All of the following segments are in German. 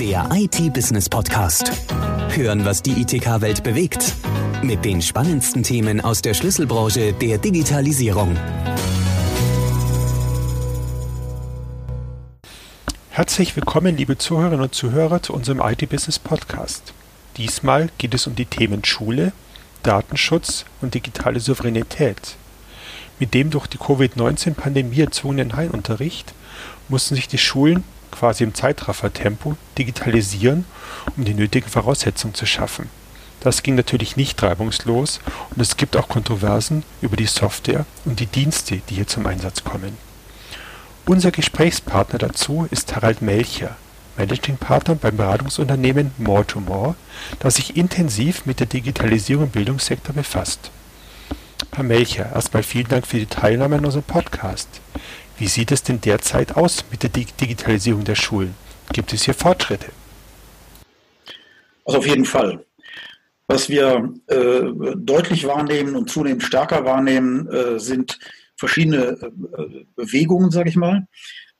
Der IT-Business-Podcast. Hören, was die ITK-Welt bewegt. Mit den spannendsten Themen aus der Schlüsselbranche der Digitalisierung. Herzlich willkommen, liebe Zuhörerinnen und Zuhörer, zu unserem IT-Business-Podcast. Diesmal geht es um die Themen Schule, Datenschutz und digitale Souveränität. Mit dem durch die Covid-19-Pandemie erzwungenen Heilunterricht mussten sich die Schulen quasi im Zeitraffertempo digitalisieren, um die nötigen Voraussetzungen zu schaffen. Das ging natürlich nicht reibungslos und es gibt auch Kontroversen über die Software und die Dienste, die hier zum Einsatz kommen. Unser Gesprächspartner dazu ist Harald Melcher, Managing Partner beim Beratungsunternehmen More to More, das sich intensiv mit der Digitalisierung im Bildungssektor befasst. Herr Melcher, erstmal vielen Dank für die Teilnahme an unserem Podcast. Wie sieht es denn derzeit aus mit der Digitalisierung der Schulen? Gibt es hier Fortschritte? Also auf jeden Fall. Was wir äh, deutlich wahrnehmen und zunehmend stärker wahrnehmen, äh, sind verschiedene äh, Bewegungen, sage ich mal.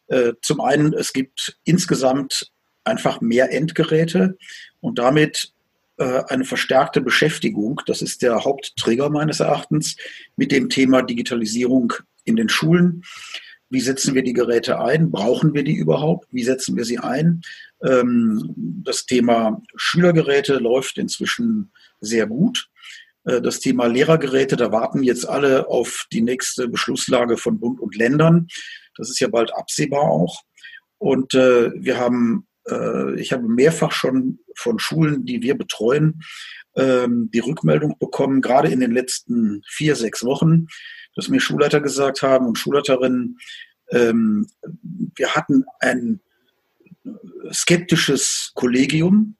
Äh, zum einen, es gibt insgesamt einfach mehr Endgeräte und damit äh, eine verstärkte Beschäftigung, das ist der Hauptträger meines Erachtens, mit dem Thema Digitalisierung in den Schulen. Wie setzen wir die Geräte ein? Brauchen wir die überhaupt? Wie setzen wir sie ein? Ähm, das Thema Schülergeräte läuft inzwischen sehr gut. Äh, das Thema Lehrergeräte, da warten jetzt alle auf die nächste Beschlusslage von Bund und Ländern. Das ist ja bald absehbar auch. Und äh, wir haben, äh, ich habe mehrfach schon von Schulen, die wir betreuen, ähm, die Rückmeldung bekommen, gerade in den letzten vier, sechs Wochen, dass mir Schulleiter gesagt haben und Schulleiterinnen, ähm, wir hatten ein skeptisches Kollegium.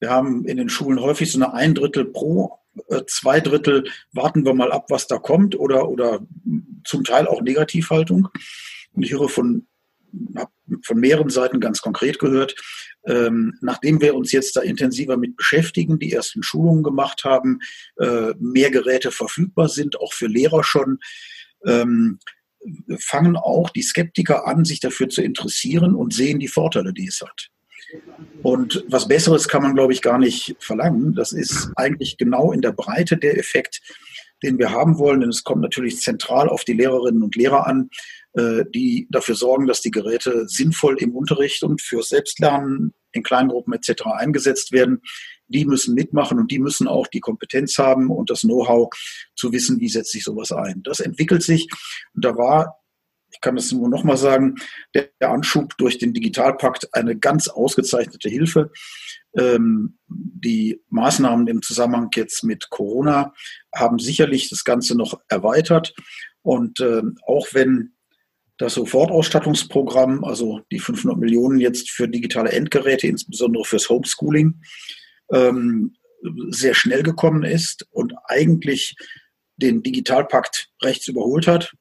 Wir haben in den Schulen häufig so eine ein Drittel pro, äh, zwei Drittel warten wir mal ab, was da kommt oder, oder zum Teil auch Negativhaltung. Und ich höre von, von mehreren Seiten ganz konkret gehört, ähm, nachdem wir uns jetzt da intensiver mit beschäftigen, die ersten Schulungen gemacht haben, äh, mehr Geräte verfügbar sind, auch für Lehrer schon, ähm, fangen auch die Skeptiker an, sich dafür zu interessieren und sehen die Vorteile, die es hat. Und was Besseres kann man, glaube ich, gar nicht verlangen. Das ist eigentlich genau in der Breite der Effekt, den wir haben wollen. Denn es kommt natürlich zentral auf die Lehrerinnen und Lehrer an, die dafür sorgen, dass die Geräte sinnvoll im Unterricht und für Selbstlernen in Kleingruppen etc. eingesetzt werden. Die müssen mitmachen und die müssen auch die Kompetenz haben und das Know-how zu wissen, wie setzt sich sowas ein. Das entwickelt sich. Und da war ich kann das nur nochmal sagen, der Anschub durch den Digitalpakt eine ganz ausgezeichnete Hilfe. Ähm, die Maßnahmen im Zusammenhang jetzt mit Corona haben sicherlich das Ganze noch erweitert. Und äh, auch wenn das Sofortausstattungsprogramm, also die 500 Millionen jetzt für digitale Endgeräte, insbesondere fürs Homeschooling, ähm, sehr schnell gekommen ist und eigentlich den Digitalpakt rechts überholt hat,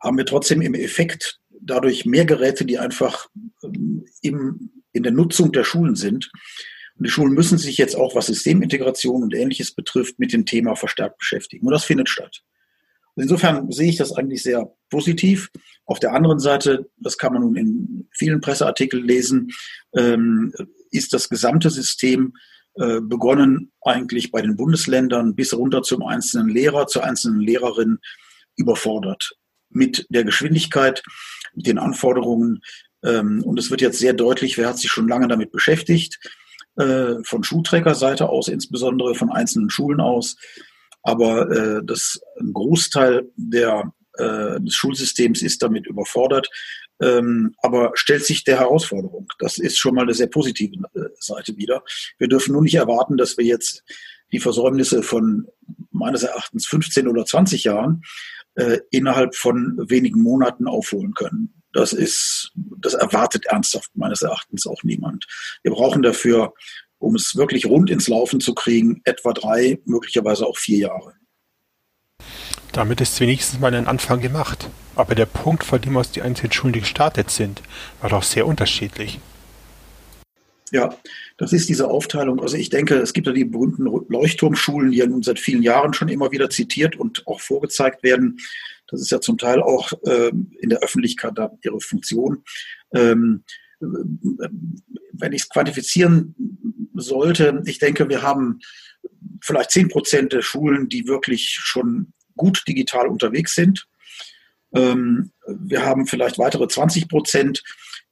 haben wir trotzdem im Effekt dadurch mehr Geräte, die einfach ähm, im, in der Nutzung der Schulen sind. Und die Schulen müssen sich jetzt auch, was Systemintegration und ähnliches betrifft, mit dem Thema verstärkt beschäftigen. Und das findet statt. Insofern sehe ich das eigentlich sehr positiv. Auf der anderen Seite, das kann man nun in vielen Presseartikeln lesen, ähm, ist das gesamte System äh, begonnen eigentlich bei den Bundesländern bis runter zum einzelnen Lehrer, zur einzelnen Lehrerin überfordert mit der Geschwindigkeit, mit den Anforderungen. Ähm, und es wird jetzt sehr deutlich, wer hat sich schon lange damit beschäftigt, äh, von Schulträgerseite aus, insbesondere von einzelnen Schulen aus. Aber äh, das, ein Großteil der, äh, des Schulsystems ist damit überfordert, ähm, aber stellt sich der Herausforderung. Das ist schon mal eine sehr positive äh, Seite wieder. Wir dürfen nur nicht erwarten, dass wir jetzt die Versäumnisse von meines Erachtens 15 oder 20 Jahren äh, innerhalb von wenigen Monaten aufholen können. Das ist, das erwartet ernsthaft meines Erachtens auch niemand. Wir brauchen dafür, um es wirklich rund ins Laufen zu kriegen, etwa drei, möglicherweise auch vier Jahre. Damit ist wenigstens mal ein Anfang gemacht. Aber der Punkt, vor dem aus die einzelnen Schulen gestartet sind, war doch sehr unterschiedlich. Ja, das ist diese Aufteilung. Also ich denke, es gibt ja die berühmten Leuchtturmschulen, die ja nun seit vielen Jahren schon immer wieder zitiert und auch vorgezeigt werden. Das ist ja zum Teil auch ähm, in der Öffentlichkeit ihre Funktion. Ähm, wenn ich es quantifizieren sollte, ich denke, wir haben vielleicht zehn Prozent der Schulen, die wirklich schon gut digital unterwegs sind. Ähm, wir haben vielleicht weitere 20 Prozent,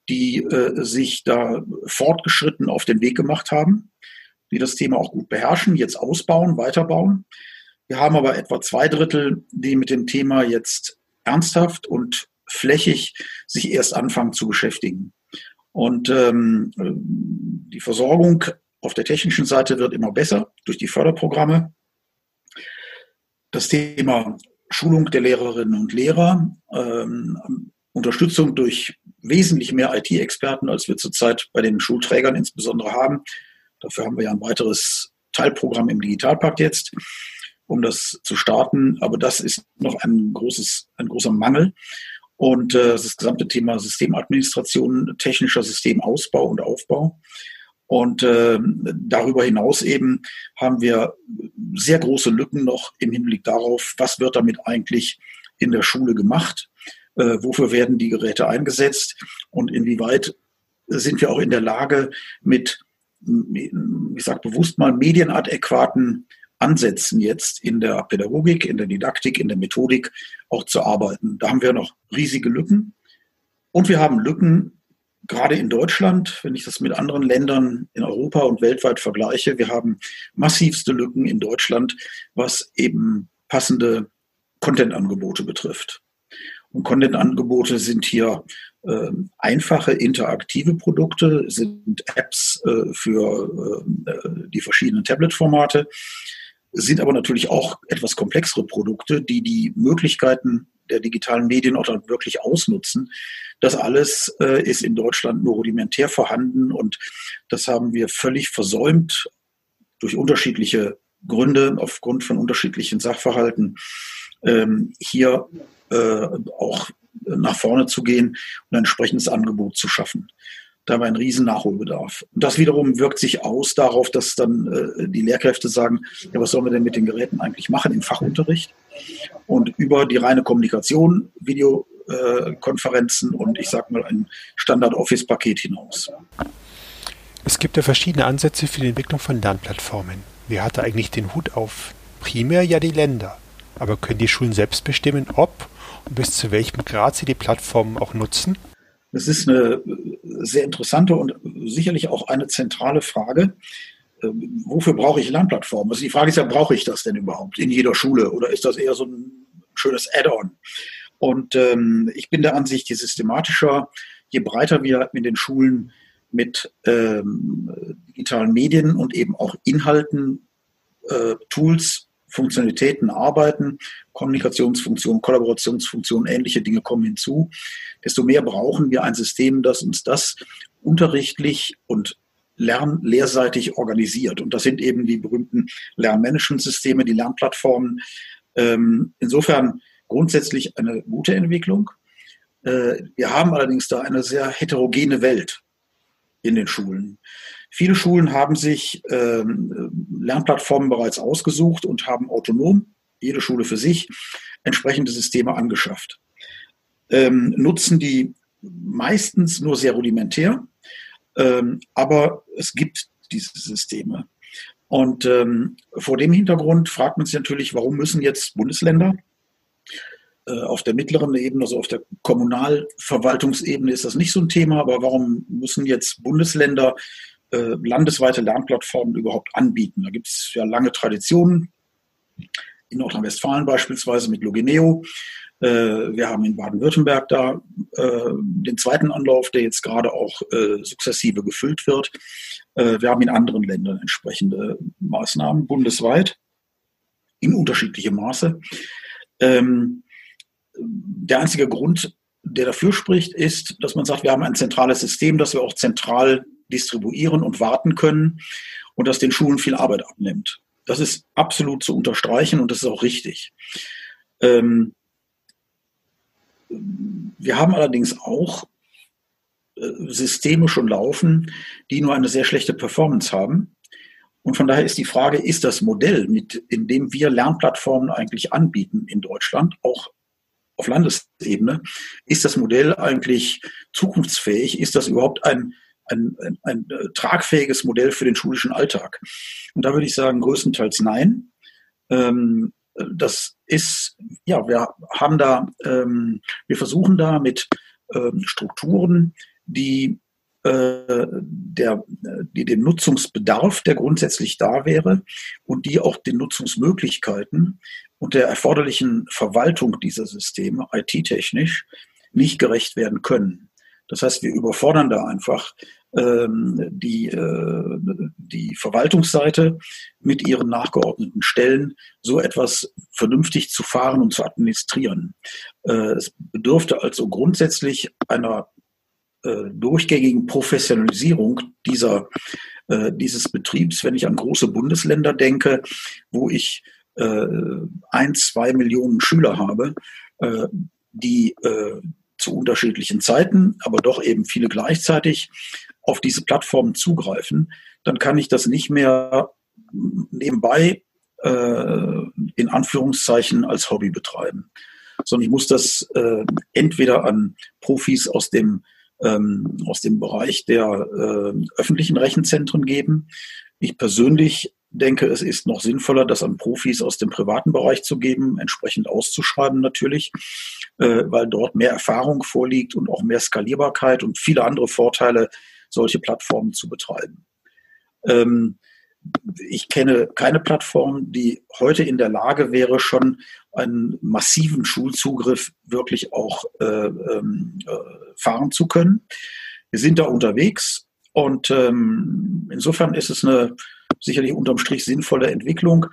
die äh, sich da fortgeschritten auf den Weg gemacht haben, die das Thema auch gut beherrschen, jetzt ausbauen, weiterbauen. Wir haben aber etwa zwei Drittel, die mit dem Thema jetzt ernsthaft und flächig sich erst anfangen zu beschäftigen. Und ähm, die Versorgung auf der technischen Seite wird immer besser durch die Förderprogramme. Das Thema Schulung der Lehrerinnen und Lehrer, ähm, Unterstützung durch wesentlich mehr IT-Experten, als wir zurzeit bei den Schulträgern insbesondere haben. Dafür haben wir ja ein weiteres Teilprogramm im Digitalpakt jetzt, um das zu starten. Aber das ist noch ein, großes, ein großer Mangel. Und äh, das gesamte Thema Systemadministration, technischer Systemausbau und Aufbau. Und äh, darüber hinaus eben haben wir sehr große Lücken noch im Hinblick darauf, was wird damit eigentlich in der Schule gemacht, äh, wofür werden die Geräte eingesetzt und inwieweit sind wir auch in der Lage, mit, ich sage bewusst mal, medienadäquaten Ansätzen jetzt in der Pädagogik, in der Didaktik, in der Methodik auch zu arbeiten. Da haben wir noch riesige Lücken. Und wir haben Lücken gerade in Deutschland, wenn ich das mit anderen Ländern in Europa und weltweit vergleiche, wir haben massivste Lücken in Deutschland, was eben passende Content-Angebote betrifft. Und Content-Angebote sind hier äh, einfache interaktive Produkte, sind Apps äh, für äh, die verschiedenen Tablet-Formate, sind aber natürlich auch etwas komplexere Produkte, die die Möglichkeiten der digitalen Medien auch dann wirklich ausnutzen. Das alles äh, ist in Deutschland nur rudimentär vorhanden und das haben wir völlig versäumt durch unterschiedliche Gründe, aufgrund von unterschiedlichen Sachverhalten, ähm, hier äh, auch nach vorne zu gehen und ein entsprechendes Angebot zu schaffen. Da haben wir einen riesen Nachholbedarf. Und das wiederum wirkt sich aus darauf, dass dann äh, die Lehrkräfte sagen, ja, was sollen wir denn mit den Geräten eigentlich machen im Fachunterricht? Und über die reine Kommunikation, Videokonferenzen und ich sage mal ein Standard-Office-Paket hinaus. Es gibt ja verschiedene Ansätze für die Entwicklung von Lernplattformen. Wer hatte eigentlich den Hut auf? Primär ja die Länder. Aber können die Schulen selbst bestimmen, ob und bis zu welchem Grad sie die Plattformen auch nutzen? Das ist eine sehr interessante und sicherlich auch eine zentrale Frage. Ähm, wofür brauche ich Lernplattformen? Also die Frage ist ja, brauche ich das denn überhaupt in jeder Schule oder ist das eher so ein schönes Add-on? Und ähm, ich bin der Ansicht, je systematischer, je breiter wir in den Schulen mit ähm, digitalen Medien und eben auch Inhalten, äh, Tools Funktionalitäten arbeiten, Kommunikationsfunktionen, Kollaborationsfunktionen, ähnliche Dinge kommen hinzu, desto mehr brauchen wir ein System, das uns das unterrichtlich und lern lehrseitig organisiert. Und das sind eben die berühmten Lernmanagementsysteme, die Lernplattformen. Ähm, insofern grundsätzlich eine gute Entwicklung. Äh, wir haben allerdings da eine sehr heterogene Welt in den Schulen. Viele Schulen haben sich ähm, Lernplattformen bereits ausgesucht und haben autonom, jede Schule für sich, entsprechende Systeme angeschafft. Ähm, nutzen die meistens nur sehr rudimentär, ähm, aber es gibt diese Systeme. Und ähm, vor dem Hintergrund fragt man sich natürlich, warum müssen jetzt Bundesländer äh, auf der mittleren Ebene, also auf der Kommunalverwaltungsebene ist das nicht so ein Thema, aber warum müssen jetzt Bundesländer äh, landesweite Lernplattformen überhaupt anbieten. Da gibt es ja lange Traditionen. In Nordrhein-Westfalen beispielsweise mit Logineo. Äh, wir haben in Baden-Württemberg da äh, den zweiten Anlauf, der jetzt gerade auch sukzessive gefüllt wird. Wir haben in anderen Ländern entsprechende Maßnahmen bundesweit in unterschiedliche Maße. Ähm, der einzige Grund, der dafür spricht, ist, dass man sagt, wir haben ein zentrales System, das wir auch zentral distribuieren und warten können und das den Schulen viel Arbeit abnimmt. Das ist absolut zu unterstreichen und das ist auch richtig. Ähm, wir haben allerdings auch äh, Systeme schon laufen, die nur eine sehr schlechte Performance haben. Und von daher ist die Frage, ist das Modell, mit, in dem wir Lernplattformen eigentlich anbieten in Deutschland, auch auf Landesebene, ist das Modell eigentlich zukunftsfähig? Ist das überhaupt ein ein, ein, ein äh, tragfähiges Modell für den schulischen Alltag? Und da würde ich sagen, größtenteils nein. Ähm, das ist, ja, wir haben da, ähm, wir versuchen da mit ähm, Strukturen, die äh, der, die den Nutzungsbedarf, der grundsätzlich da wäre und die auch den Nutzungsmöglichkeiten und der erforderlichen Verwaltung dieser Systeme IT-technisch nicht gerecht werden können. Das heißt, wir überfordern da einfach ähm, die, äh, die Verwaltungsseite mit ihren nachgeordneten Stellen, so etwas vernünftig zu fahren und zu administrieren. Äh, es bedürfte also grundsätzlich einer äh, durchgängigen Professionalisierung dieser, äh, dieses Betriebs, wenn ich an große Bundesländer denke, wo ich äh, ein, zwei Millionen Schüler habe, äh, die äh, zu unterschiedlichen Zeiten, aber doch eben viele gleichzeitig auf diese Plattformen zugreifen, dann kann ich das nicht mehr nebenbei äh, in Anführungszeichen als Hobby betreiben, sondern ich muss das äh, entweder an Profis aus dem ähm, aus dem Bereich der äh, öffentlichen Rechenzentren geben. Ich persönlich denke, es ist noch sinnvoller, das an Profis aus dem privaten Bereich zu geben, entsprechend auszuschreiben natürlich, äh, weil dort mehr Erfahrung vorliegt und auch mehr Skalierbarkeit und viele andere Vorteile, solche Plattformen zu betreiben. Ähm, ich kenne keine Plattform, die heute in der Lage wäre, schon einen massiven Schulzugriff wirklich auch äh, ähm, äh, fahren zu können. Wir sind da unterwegs und ähm, insofern ist es eine sicherlich unterm Strich sinnvolle Entwicklung.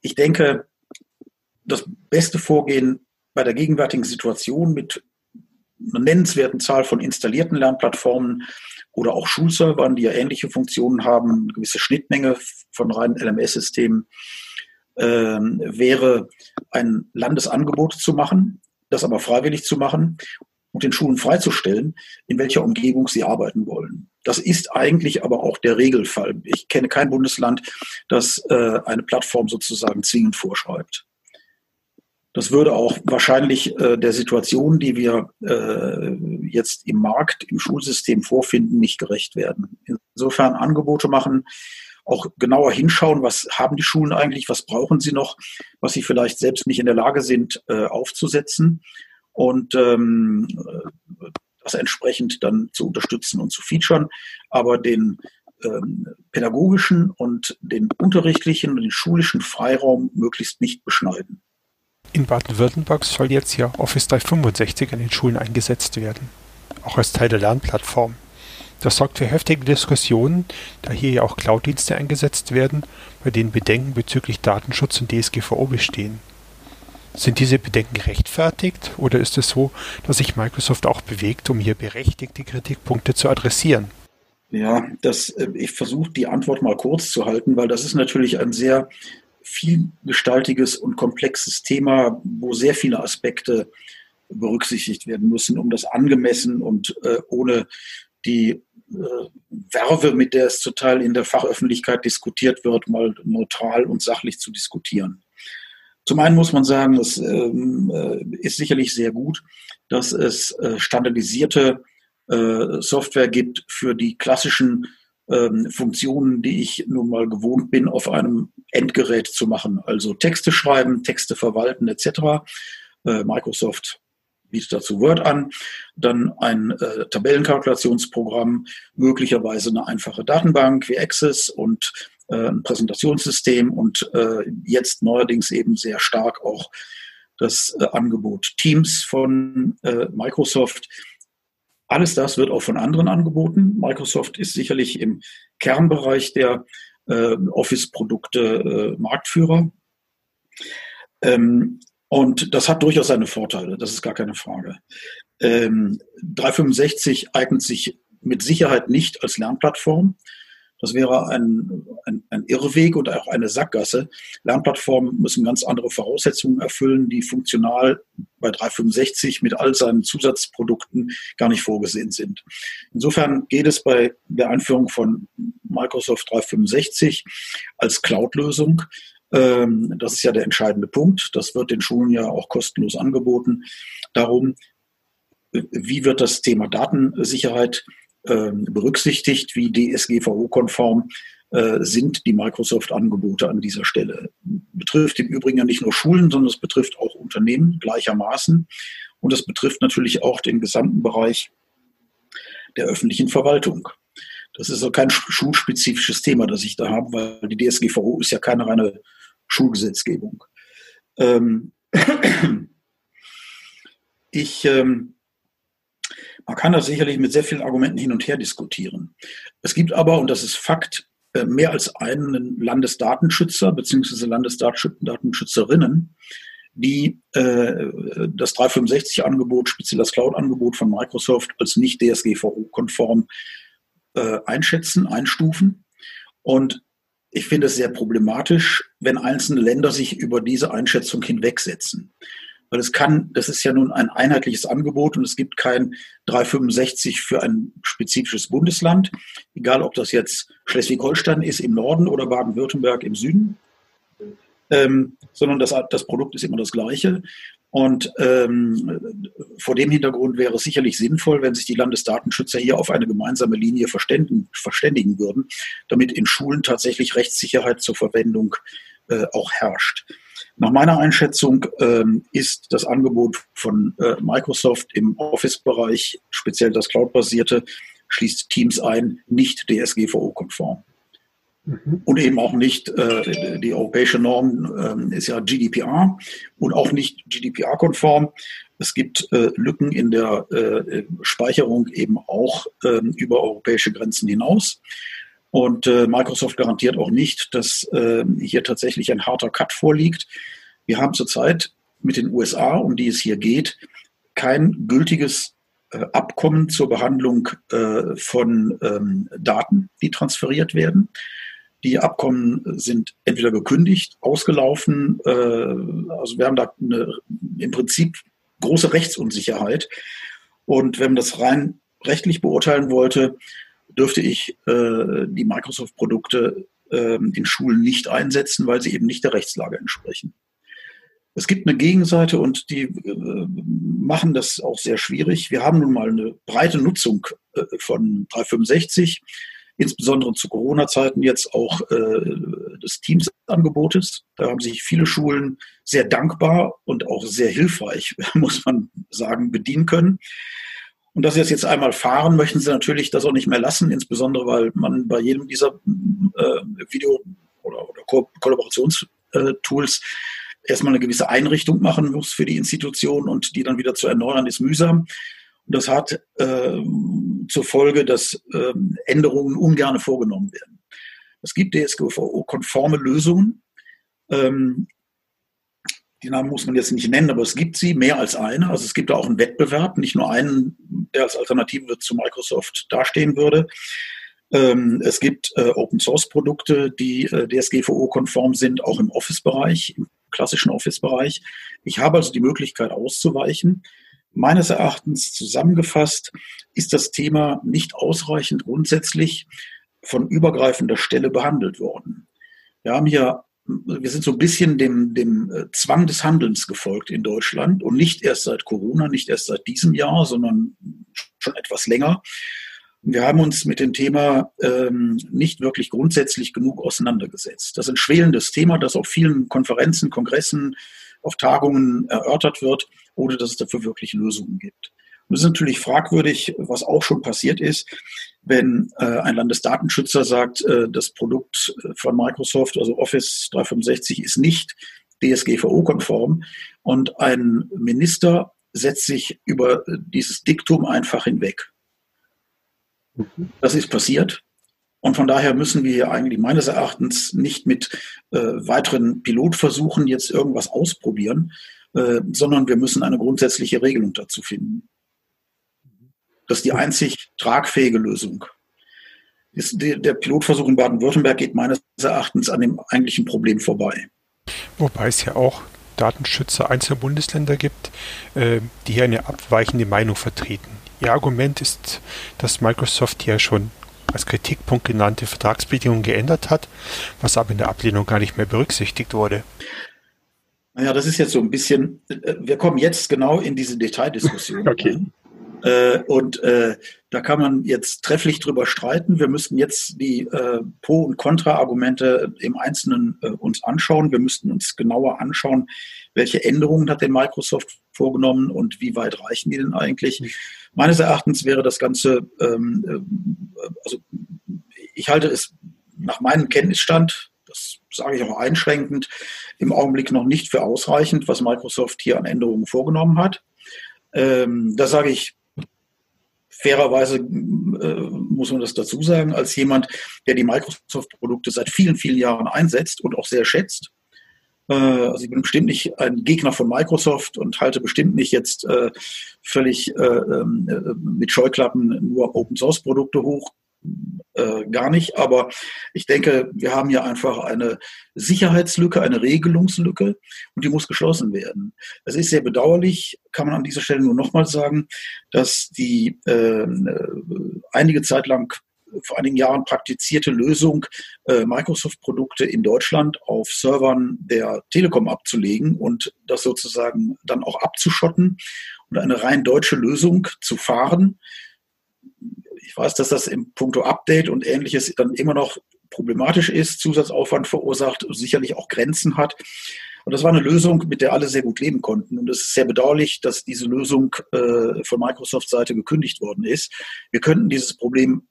Ich denke, das beste Vorgehen bei der gegenwärtigen Situation mit einer nennenswerten Zahl von installierten Lernplattformen oder auch Schulservern, die ja ähnliche Funktionen haben, eine gewisse Schnittmenge von reinen LMS-Systemen, ähm, wäre ein Landesangebot zu machen, das aber freiwillig zu machen und den Schulen freizustellen, in welcher Umgebung sie arbeiten wollen. Das ist eigentlich aber auch der Regelfall. Ich kenne kein Bundesland, das äh, eine Plattform sozusagen zwingend vorschreibt. Das würde auch wahrscheinlich äh, der Situation, die wir äh, jetzt im Markt, im Schulsystem vorfinden, nicht gerecht werden. Insofern Angebote machen, auch genauer hinschauen, was haben die Schulen eigentlich, was brauchen sie noch, was sie vielleicht selbst nicht in der Lage sind äh, aufzusetzen und ähm, das entsprechend dann zu unterstützen und zu featuren, aber den ähm, pädagogischen und den unterrichtlichen und den schulischen Freiraum möglichst nicht beschneiden. In Baden-Württemberg soll jetzt ja Office 365 in den Schulen eingesetzt werden, auch als Teil der Lernplattform. Das sorgt für heftige Diskussionen, da hier ja auch Cloud-Dienste eingesetzt werden, bei denen Bedenken bezüglich Datenschutz und DSGVO bestehen. Sind diese Bedenken gerechtfertigt oder ist es so, dass sich Microsoft auch bewegt, um hier berechtigte Kritikpunkte zu adressieren? Ja, das, äh, ich versuche die Antwort mal kurz zu halten, weil das ist natürlich ein sehr vielgestaltiges und komplexes Thema, wo sehr viele Aspekte berücksichtigt werden müssen, um das angemessen und äh, ohne die äh, Werbe, mit der es zum Teil in der Fachöffentlichkeit diskutiert wird, mal neutral und sachlich zu diskutieren. Zum einen muss man sagen, es ähm, äh, ist sicherlich sehr gut, dass es äh, standardisierte äh, Software gibt für die klassischen ähm, Funktionen, die ich nun mal gewohnt bin, auf einem Endgerät zu machen. Also Texte schreiben, Texte verwalten etc. Microsoft bietet dazu Word an, dann ein äh, Tabellenkalkulationsprogramm, möglicherweise eine einfache Datenbank wie Access und äh, ein Präsentationssystem und äh, jetzt neuerdings eben sehr stark auch das äh, Angebot Teams von äh, Microsoft, alles das wird auch von anderen angeboten. Microsoft ist sicherlich im Kernbereich der äh, Office-Produkte äh, Marktführer. Ähm, und das hat durchaus seine Vorteile, das ist gar keine Frage. Ähm, 365 eignet sich mit Sicherheit nicht als Lernplattform. Das wäre ein, ein, ein Irrweg und auch eine Sackgasse. Lernplattformen müssen ganz andere Voraussetzungen erfüllen, die funktional bei 365 mit all seinen Zusatzprodukten gar nicht vorgesehen sind. Insofern geht es bei der Einführung von Microsoft 365 als Cloud-Lösung ähm, das ist ja der entscheidende Punkt. Das wird den Schulen ja auch kostenlos angeboten. Darum, wie wird das Thema Datensicherheit berücksichtigt, wie DSGVO-konform äh, sind die Microsoft-Angebote an dieser Stelle. Betrifft im Übrigen ja nicht nur Schulen, sondern es betrifft auch Unternehmen gleichermaßen. Und es betrifft natürlich auch den gesamten Bereich der öffentlichen Verwaltung. Das ist auch kein schulspezifisches Thema, das ich da habe, weil die DSGVO ist ja keine reine Schulgesetzgebung. Ähm ich, ähm, man kann das sicherlich mit sehr vielen Argumenten hin und her diskutieren. Es gibt aber, und das ist Fakt, äh, mehr als einen Landesdatenschützer bzw. Landesdatenschützerinnen, die äh, das 365-Angebot, speziell das Cloud-Angebot von Microsoft, als nicht DSGVO-konform äh, einschätzen, einstufen. Und ich finde es sehr problematisch, wenn einzelne Länder sich über diese Einschätzung hinwegsetzen. Weil es kann, das ist ja nun ein einheitliches Angebot und es gibt kein 365 für ein spezifisches Bundesland, egal ob das jetzt Schleswig-Holstein ist im Norden oder Baden-Württemberg im Süden, ähm, sondern das, das Produkt ist immer das gleiche. Und ähm, vor dem Hintergrund wäre es sicherlich sinnvoll, wenn sich die Landesdatenschützer hier auf eine gemeinsame Linie verständigen, verständigen würden, damit in Schulen tatsächlich Rechtssicherheit zur Verwendung äh, auch herrscht. Nach meiner Einschätzung ähm, ist das Angebot von äh, Microsoft im Office-Bereich, speziell das Cloud-basierte, schließt Teams ein, nicht DSGVO-konform. Mhm. Und eben auch nicht, äh, die europäische Norm äh, ist ja GDPR und auch nicht GDPR-konform. Es gibt äh, Lücken in der äh, Speicherung eben auch ähm, über europäische Grenzen hinaus. Und äh, Microsoft garantiert auch nicht, dass äh, hier tatsächlich ein harter Cut vorliegt. Wir haben zurzeit mit den USA, um die es hier geht, kein gültiges Abkommen zur Behandlung von ähm, Daten, die transferiert werden. Die Abkommen sind entweder gekündigt, ausgelaufen. Äh, also wir haben da eine, im Prinzip große Rechtsunsicherheit. Und wenn man das rein rechtlich beurteilen wollte, dürfte ich äh, die Microsoft-Produkte äh, in Schulen nicht einsetzen, weil sie eben nicht der Rechtslage entsprechen. Es gibt eine Gegenseite und die äh, machen das auch sehr schwierig. Wir haben nun mal eine breite Nutzung äh, von 365 insbesondere zu Corona-Zeiten jetzt auch äh, des Teams-Angebotes. Da haben sich viele Schulen sehr dankbar und auch sehr hilfreich, muss man sagen, bedienen können. Und dass sie das jetzt einmal fahren, möchten sie natürlich das auch nicht mehr lassen, insbesondere weil man bei jedem dieser äh, Video- oder, oder Ko Kollaborationstools erstmal eine gewisse Einrichtung machen muss für die Institution und die dann wieder zu erneuern ist mühsam. Und das hat äh, zur Folge, dass äh, Änderungen ungern vorgenommen werden. Es gibt DSGVO-konforme Lösungen. Ähm, die Namen muss man jetzt nicht nennen, aber es gibt sie, mehr als eine. Also es gibt da auch einen Wettbewerb, nicht nur einen, der als Alternative zu Microsoft dastehen würde. Ähm, es gibt äh, Open-Source-Produkte, die äh, DSGVO-konform sind, auch im Office-Bereich, im klassischen Office-Bereich. Ich habe also die Möglichkeit auszuweichen. Meines Erachtens zusammengefasst ist das Thema nicht ausreichend grundsätzlich von übergreifender Stelle behandelt worden. Wir haben hier, wir sind so ein bisschen dem, dem äh, Zwang des Handelns gefolgt in Deutschland und nicht erst seit Corona, nicht erst seit diesem Jahr, sondern schon etwas länger. Wir haben uns mit dem Thema ähm, nicht wirklich grundsätzlich genug auseinandergesetzt. Das ist ein schwelendes Thema, das auf vielen Konferenzen, Kongressen, auf Tagungen erörtert wird, ohne dass es dafür wirklich Lösungen gibt. Und es ist natürlich fragwürdig, was auch schon passiert ist, wenn äh, ein Landesdatenschützer sagt, äh, das Produkt von Microsoft, also Office 365, ist nicht DSGVO-konform und ein Minister setzt sich über dieses Diktum einfach hinweg. Das ist passiert. Und von daher müssen wir eigentlich meines Erachtens nicht mit äh, weiteren Pilotversuchen jetzt irgendwas ausprobieren, äh, sondern wir müssen eine grundsätzliche Regelung dazu finden. Das ist die einzig tragfähige Lösung. Ist der, der Pilotversuch in Baden-Württemberg geht meines Erachtens an dem eigentlichen Problem vorbei. Wobei es ja auch Datenschützer einzelner Bundesländer gibt, äh, die hier eine abweichende Meinung vertreten. Ihr Argument ist, dass Microsoft ja schon als Kritikpunkt genannte Vertragsbedingungen geändert hat, was aber in der Ablehnung gar nicht mehr berücksichtigt wurde. Naja, das ist jetzt so ein bisschen, äh, wir kommen jetzt genau in diese Detaildiskussion. okay. Äh, und äh, da kann man jetzt trefflich drüber streiten. Wir müssten jetzt die äh, Pro- und Kontra-Argumente im Einzelnen äh, uns anschauen. Wir müssten uns genauer anschauen, welche Änderungen hat denn Microsoft vorgenommen und wie weit reichen die denn eigentlich? Meines Erachtens wäre das Ganze, ähm, äh, also ich halte es nach meinem Kenntnisstand, das sage ich auch einschränkend, im Augenblick noch nicht für ausreichend, was Microsoft hier an Änderungen vorgenommen hat. Ähm, da sage ich fairerweise, äh, muss man das dazu sagen, als jemand, der die Microsoft-Produkte seit vielen, vielen Jahren einsetzt und auch sehr schätzt. Äh, also ich bin bestimmt nicht ein Gegner von Microsoft und halte bestimmt nicht jetzt äh, völlig äh, ähm, äh, mit Scheuklappen nur Open-Source-Produkte hoch äh, gar nicht. Aber ich denke, wir haben hier einfach eine Sicherheitslücke, eine Regelungslücke und die muss geschlossen werden. Es ist sehr bedauerlich, kann man an dieser Stelle nur nochmal sagen, dass die äh, einige Zeit lang vor einigen Jahren praktizierte Lösung, äh, Microsoft-Produkte in Deutschland auf Servern der Telekom abzulegen und das sozusagen dann auch abzuschotten und eine rein deutsche Lösung zu fahren, ich weiß, dass das im Punkto Update und ähnliches dann immer noch problematisch ist, Zusatzaufwand verursacht, sicherlich auch Grenzen hat. Und das war eine Lösung, mit der alle sehr gut leben konnten. Und es ist sehr bedauerlich, dass diese Lösung äh, von Microsoft Seite gekündigt worden ist. Wir könnten dieses Problem,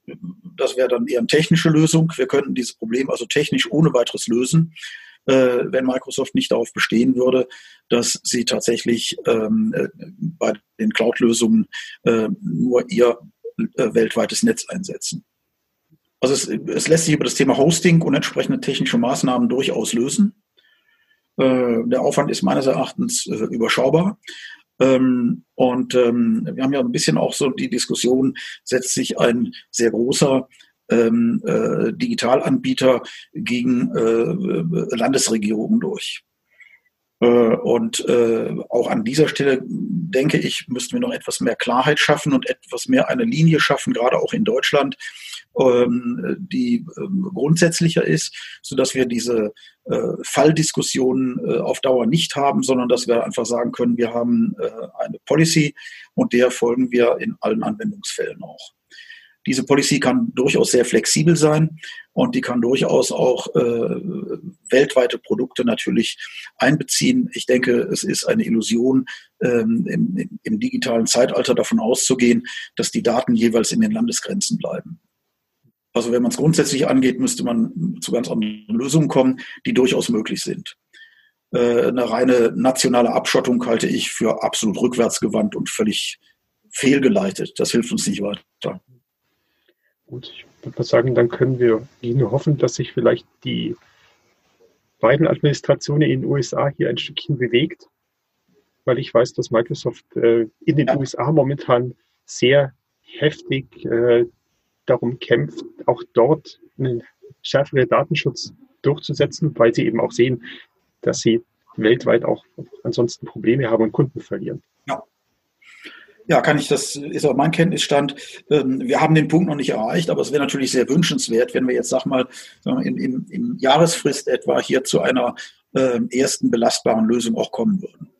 das wäre dann eher eine technische Lösung, wir könnten dieses Problem also technisch ohne weiteres lösen, äh, wenn Microsoft nicht darauf bestehen würde, dass sie tatsächlich ähm, äh, bei den Cloud-Lösungen äh, nur ihr weltweites Netz einsetzen. Also es, es, lässt sich über das Thema Hosting und entsprechende technische Maßnahmen durchaus lösen. Äh, der Aufwand ist meines Erachtens äh, überschaubar. Ähm, und ähm, wir haben ja ein bisschen auch so die Diskussion, setzt sich ein sehr großer ähm, äh, Digitalanbieter gegen äh, Landesregierungen durch. Äh, und äh, auch an dieser Stelle denke ich, müssten wir noch etwas mehr Klarheit schaffen und etwas mehr eine Linie schaffen, gerade auch in Deutschland, ähm, die ähm, grundsätzlicher ist, sodass wir diese äh, Falldiskussionen auf Dauer nicht haben, sondern dass wir einfach sagen können, wir haben eine Policy und der folgen wir in allen Anwendungsfällen auch. Diese Policy kann durchaus sehr flexibel sein und die kann durchaus auch äh, weltweite Produkte natürlich einbeziehen. Ich denke, es ist eine Illusion, ähm, im, im digitalen Zeitalter davon auszugehen, dass die Daten jeweils in den Landesgrenzen bleiben. Also wenn man es grundsätzlich angeht, müsste man zu ganz anderen Lösungen kommen, die durchaus möglich sind. Äh, eine reine nationale Abschottung halte ich für absolut rückwärtsgewandt und völlig fehlgeleitet. Das hilft uns nicht weiter. Gut, ich würde mal sagen, dann können wir nur hoffen, dass sich vielleicht die beiden Administrationen in den USA hier ein Stückchen bewegt, weil ich weiß, dass Microsoft äh, in den ja. USA momentan sehr heftig äh, darum kämpft, auch dort einen schärferen Datenschutz durchzusetzen, weil sie eben auch sehen, dass sie weltweit auch ansonsten Probleme haben und Kunden verlieren. Ja. Kann ich, das ist auch mein Kenntnisstand. Ähm, wir haben den Punkt noch nicht erreicht, aber es wäre natürlich sehr wünschenswert, wenn wir jetzt, sag mal, in, in, in Jahresfrist etwa hier zu einer äh, ersten belastbaren Lösung auch kommen würden.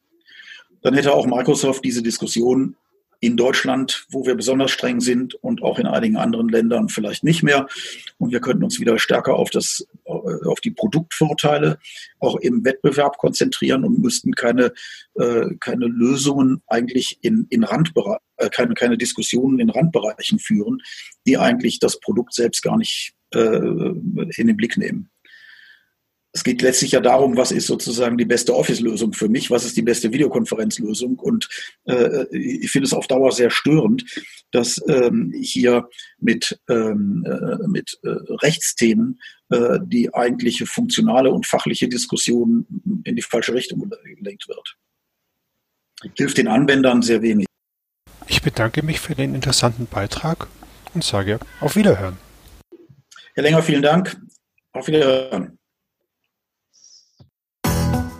Dann hätte auch Microsoft diese Diskussion in Deutschland, wo wir besonders streng sind und auch in einigen anderen Ländern vielleicht nicht mehr. Und wir könnten uns wieder stärker auf, das, äh, auf die Produktvorteile auch im Wettbewerb konzentrieren und müssten keine, äh, keine Lösungen eigentlich in, in Randbereichen, äh, keine, keine Diskussionen in Randbereichen führen, die eigentlich das Produkt selbst gar nicht in den Blick nehmen es geht letztlich ja darum, was ist sozusagen die beste Office-Lösung für mich, was ist die beste Videokonferenzlösung. Und äh, ich finde es auf Dauer sehr störend, dass ähm, hier mit, ähm, äh, mit äh, Rechtsthemen äh, die eigentliche funktionale und fachliche Diskussion in die falsche Richtung gelenkt wird. Hilft den Anwendern sehr wenig. Ich bedanke mich für den interessanten Beitrag und sage auf Wiederhören. Herr Länger, vielen Dank. Auf Wiederhören.